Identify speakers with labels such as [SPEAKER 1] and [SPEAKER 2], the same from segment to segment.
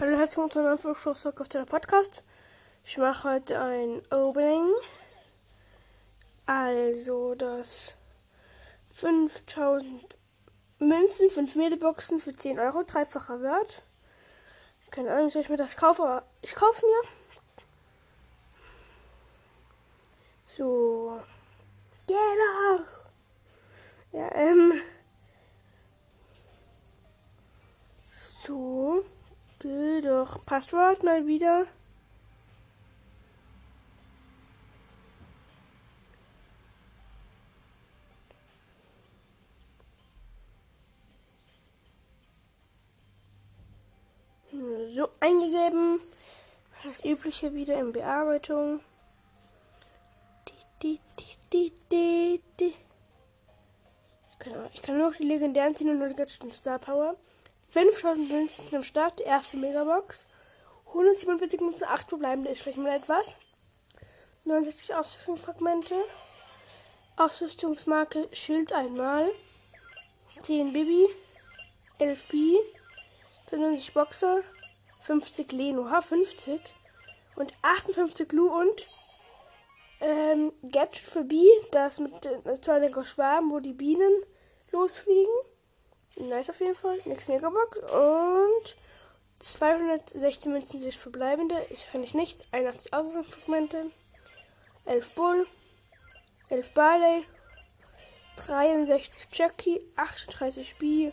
[SPEAKER 1] Hallo, herzlich willkommen zu einem Flugstoff auf der Podcast. Ich mache heute ein Opening. Also, das 5000 Münzen, 5 Mediboxen für 10 Euro, dreifacher Wert. Keine Ahnung, ob ich mir das kaufe, aber ich kaufe es mir. So. Geh doch! Ja, ähm. So. Doch. Passwort mal wieder. So eingegeben. Das übliche wieder in Bearbeitung. Die, die, die. Ich kann, ich kann nur noch die legendären ziehen und nur die Gadgets Star Power. 5000 Münzen im Start, erste Megabox. 147 Münzen, 8 verbleibende ist vielleicht mal etwas. 69 Ausrüstungsfragmente. Ausrüstungsmarke Schild einmal. 10 Bibi. 11 B. 92 Boxer. 50 Leno. Ha, 50. Und 58 Lu und ähm, Gadget für B. Das mit äh, zu einer Schwarm, wo die Bienen losfliegen. Nice auf jeden Fall. Nächste Megabox. Und 216 Münzen sich verbleibende. Ich kann nicht nichts. 81 Ausrüstungsfragmente. 11 Bull. 11 Barley. 63 Jackie. 38 B.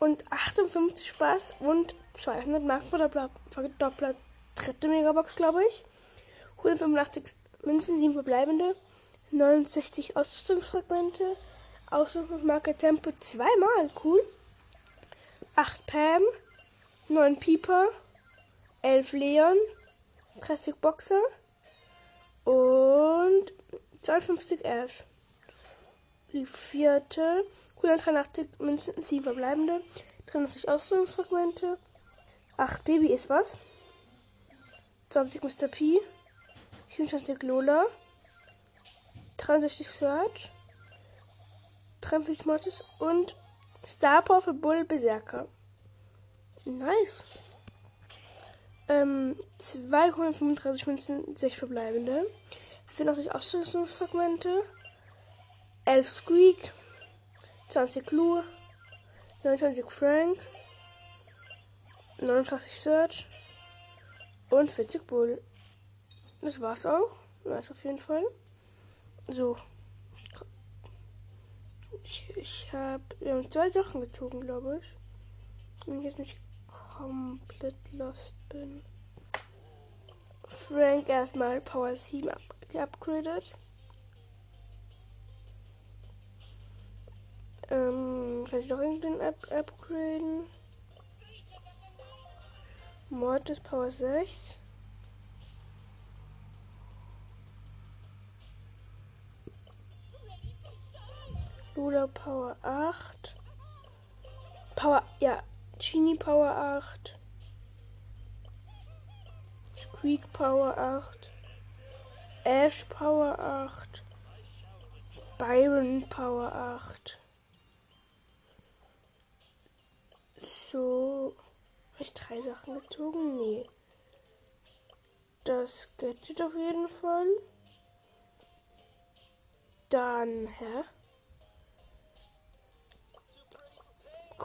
[SPEAKER 1] Und 58 Spaß. Und 200 Marken verdoppelt. Dritte Megabox, glaube ich. 185 Münzen, 7 verbleibende. 69 Ausrüstungsfragmente. Ausrüstungsmarke Tempo zweimal. Cool. 8 Pam. 9 Pieper. 11 Leon. 30 Boxer. Und 52 Ash. Die vierte. 183 Münzen, 7 verbleibende. 83 Ausrüstungsfragmente. 8 Baby ist was. 20 Mr. P. 24 Lola. 63 Search. 43 Mortis und Star Power für Bull Berserker. Nice. Ähm, 235 Münzen, 6 verbleibende. 84 Ausrüstungsfragmente. 11 Squeak. 20 Clue. 29 Frank. 89 Search. Und 40 Bull. Das war's auch. Nice auf jeden Fall. So. Ich, ich habe wir haben zwei Sachen gezogen, glaube ich. Wenn ich jetzt nicht komplett lost bin. Frank erstmal Power 7 up geupgradet. Ähm, vielleicht noch irgendeinen up upgraden. Mortis Power 6. Luda Power 8. Power, ja, Genie Power 8. Squeak Power 8. Ash Power 8. Byron Power 8. So. Habe ich drei Sachen gezogen? Nee. Das Gadget auf jeden Fall. Dann, hä?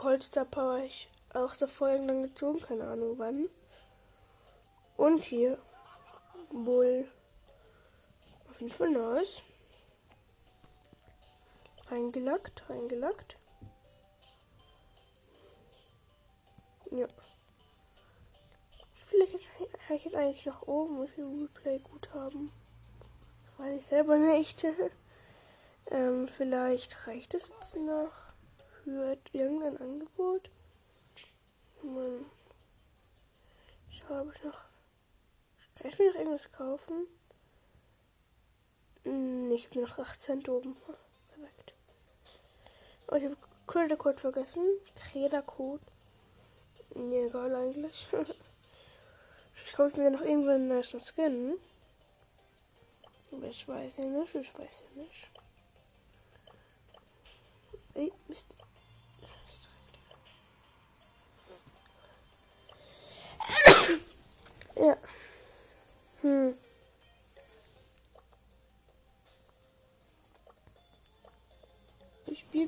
[SPEAKER 1] Coldstar Power ich auch davor irgendwann gezogen, keine Ahnung wann. Und hier Bull. Auf jeden Fall nice. Reingelackt, reingelackt. Ja. Vielleicht habe ich jetzt eigentlich nach oben, wie viel Replay gut haben. Weiß ich selber nicht. ähm, vielleicht reicht es jetzt noch für irgendein Angebot. Mann. Ich habe noch. Kann ich mir noch irgendwas kaufen? Nee, ich habe noch 8 Cent oben. Perfekt. Oh, ich habe Credit Code vergessen. Kreda Code. Nee, egal eigentlich. ich kaufe mir noch irgendwann einen nice Skin. Aber ich weiß ja nicht, ich weiß ja nicht. Ey, Mist.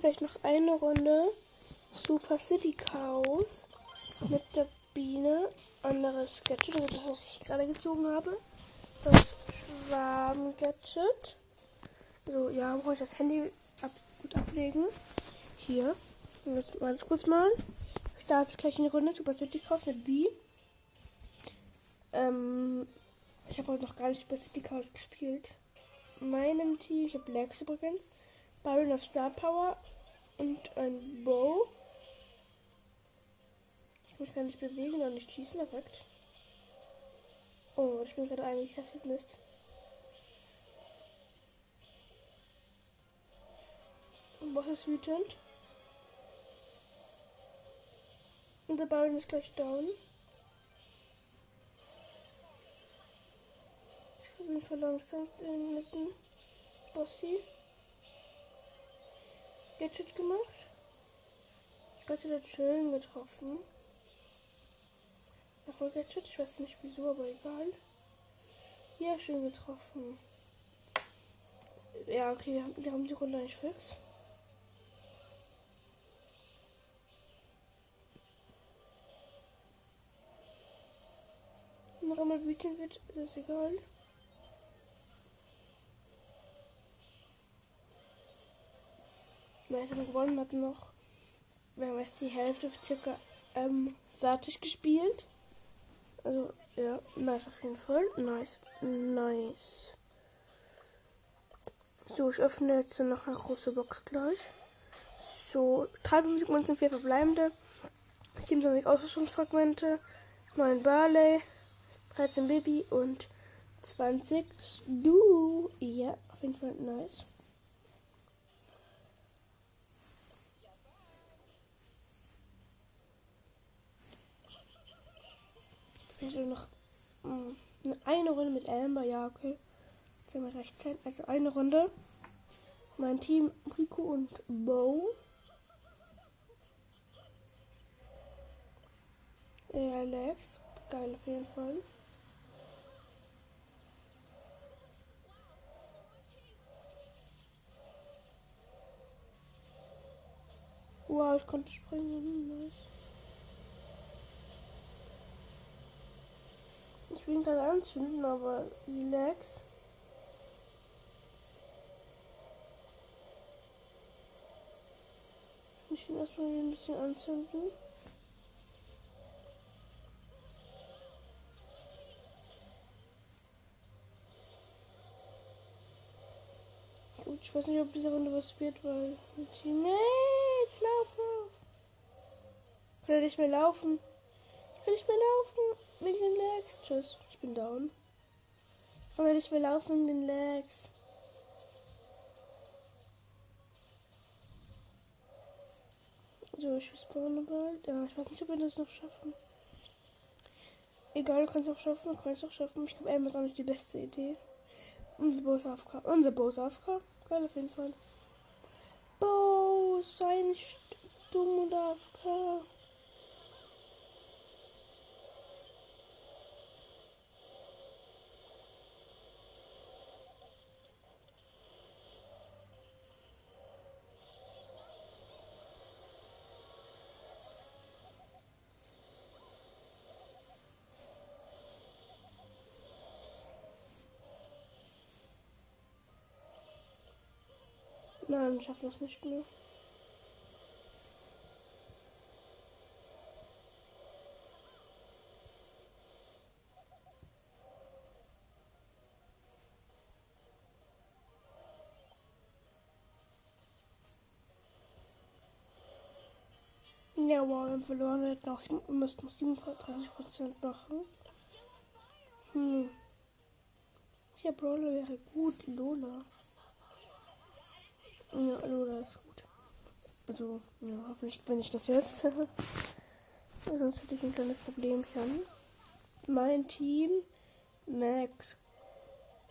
[SPEAKER 1] Vielleicht noch eine Runde Super City Chaos mit der Biene. Anderes Gadget, also das was ich gerade gezogen habe. Das Schwarm-Gadget. So, ja, brauche ich das Handy ab gut ablegen. Hier. Jetzt mal kurz mal. Ich starte gleich eine Runde Super City Chaos mit B. Ähm, ich habe heute noch gar nicht Super City Chaos gespielt. Meinem Team, ich habe Blacks übrigens. Baron of Star Power und ein Bow. Ich muss gar nicht bewegen und nicht schießen, perfekt. Oh, ich bin gerade eigentlich hässlich Mist. Was ist wütend? Und der Baron ist gleich down. Ich bin verlangsamt den letzten Bossi. Gadget gemacht. Gadget hat schön getroffen. Noch Gadget, ich weiß nicht wieso, aber egal. Ja, schön getroffen. Ja, okay, wir haben, wir haben die Runde eigentlich fix. Noch einmal wütend wird, ist das egal. Meister gewonnen hat noch, wer weiß, die Hälfte circa ähm, fertig gespielt. Also, ja, nice auf jeden Fall. Nice, nice. So, ich öffne jetzt noch eine große Box gleich. So, 53 Münzen, 4 verbleibende, 27 Ausrüstungsfragmente, 9 Barley, 13 Baby und 20 Stu. Ja, auf jeden Fall nice. Vielleicht noch mh, eine Runde mit Amber, ja, okay. Jetzt haben wir recht Zeit. Also eine Runde. Mein Team Rico und Bo. Ja, Lex. Geil auf jeden Fall. Wow, ich konnte springen. Nice. Ich will ihn gerade anzünden, aber relax. Ich will erstmal ein bisschen anzünden. Gut, ich weiß nicht, ob diese Runde was wird, weil. Nee, jetzt lauf, lauf. Kann er nicht mehr laufen? Ich kann nicht mehr laufen. Wegen den Legs. Tschüss, ich bin down. Ich kann nicht mehr laufen wegen den Legs. So, ich spawne bald. Ja, ich weiß nicht, ob wir das noch schaffen. Egal, du kannst auch schaffen, du kannst auch schaffen. Ich glaube, Elm ist auch nicht die beste Idee. Unser Boss AFK. Unser Boss AFK. Geil auf jeden Fall. Bo, sei nicht dumm und AFK. Nein, ich schaffe das nicht mehr. Ja, wow, wir haben verloren. Wir hätten sieben, müssten noch 37% machen. Hm. Ja, Brawler wäre gut. Lola. Ja, Lola ist gut. Also, ja, hoffentlich gewinne ich das jetzt. Sonst hätte ich ein kleines Problemchen. Mein Team, Max,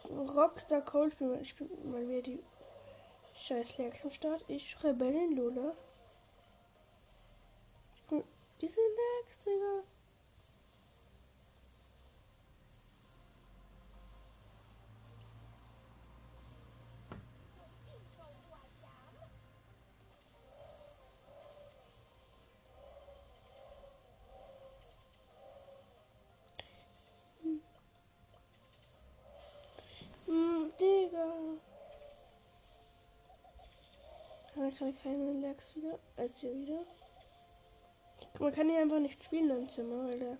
[SPEAKER 1] Rockstar Cold, ich bin mal wieder die scheiß Lex am Start. Ich Rebellin Lola. Diese Lex, Digga. Nein, kann keine Lags wieder. Als hier wieder. Man kann hier einfach nicht spielen im Zimmer, weil der.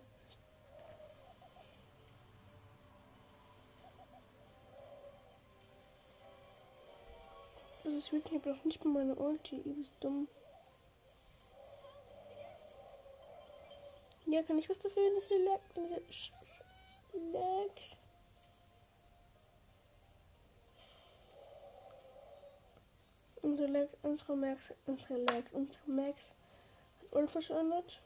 [SPEAKER 1] Das ist wirklich doch nicht mal meine Ulti. Übelst dumm. Ja, kann ich was dafür, dass hier lag? Scheiße. Lag. Unsere Lag, unsere Max, unsere Lag, unsere Max hat unverschönert.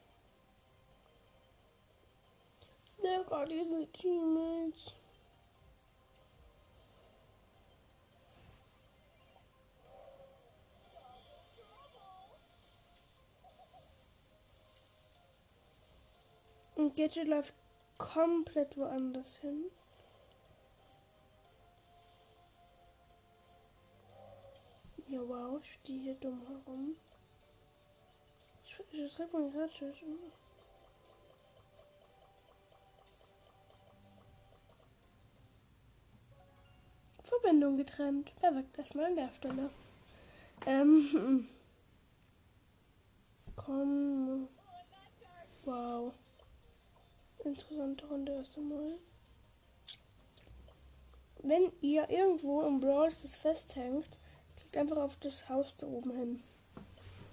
[SPEAKER 1] Der Gott, diese Teammates. Und Gadget läuft komplett woanders hin. Ja, wow, ich stehe hier dumm herum. Ich, ich schreibe mal Gadget. Verbindung getrennt. Da wirkt erstmal an der Stelle. Ähm. Komm. Wow interessante Runde erst einmal. Wenn ihr irgendwo im Brawl das festhängt, klickt einfach auf das Haus da oben hin.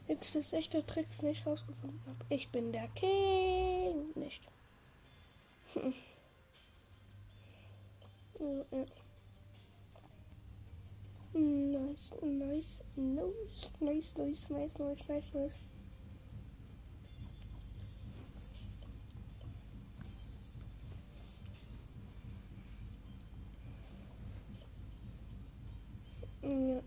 [SPEAKER 1] Wirklich, das ist Trick, den ich rausgefunden habe. Ich bin der King. Nicht. ja, ja. Nice, nice, nice, nice, nice, nice, nice, nice, nice. Ja.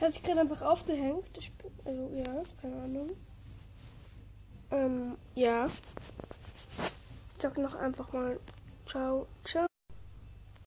[SPEAKER 1] Hat sich gerade einfach aufgehängt. Ich also ja, keine Ahnung. Ähm, ja. Ich sag noch einfach mal ciao, ciao.